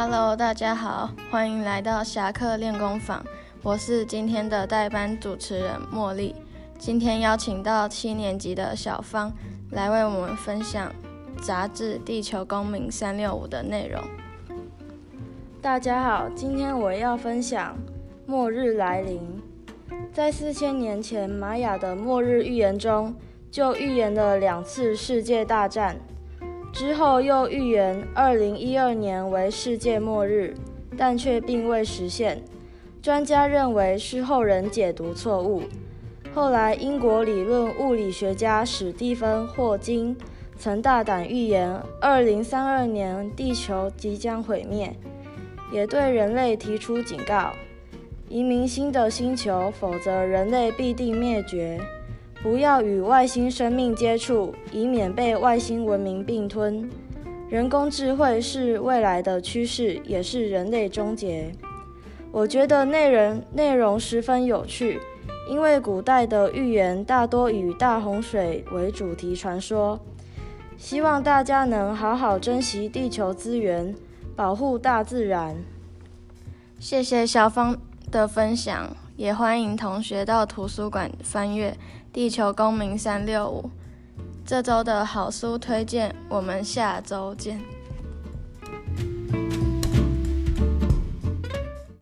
Hello，大家好，欢迎来到侠客练功坊。我是今天的代班主持人茉莉。今天邀请到七年级的小芳来为我们分享杂志《地球公民三六五》的内容。大家好，今天我要分享末日来临。在四千年前，玛雅的末日预言中，就预言了两次世界大战。之后又预言二零一二年为世界末日，但却并未实现。专家认为是后人解读错误。后来，英国理论物理学家史蒂芬·霍金曾大胆预言二零三二年地球即将毁灭，也对人类提出警告：移民新的星球，否则人类必定灭绝。不要与外星生命接触，以免被外星文明并吞。人工智慧是未来的趋势，也是人类终结。我觉得内容内容十分有趣，因为古代的预言大多以大洪水为主题传说。希望大家能好好珍惜地球资源，保护大自然。谢谢小芳的分享，也欢迎同学到图书馆翻阅。地球公民三六五，这周的好书推荐，我们下周见。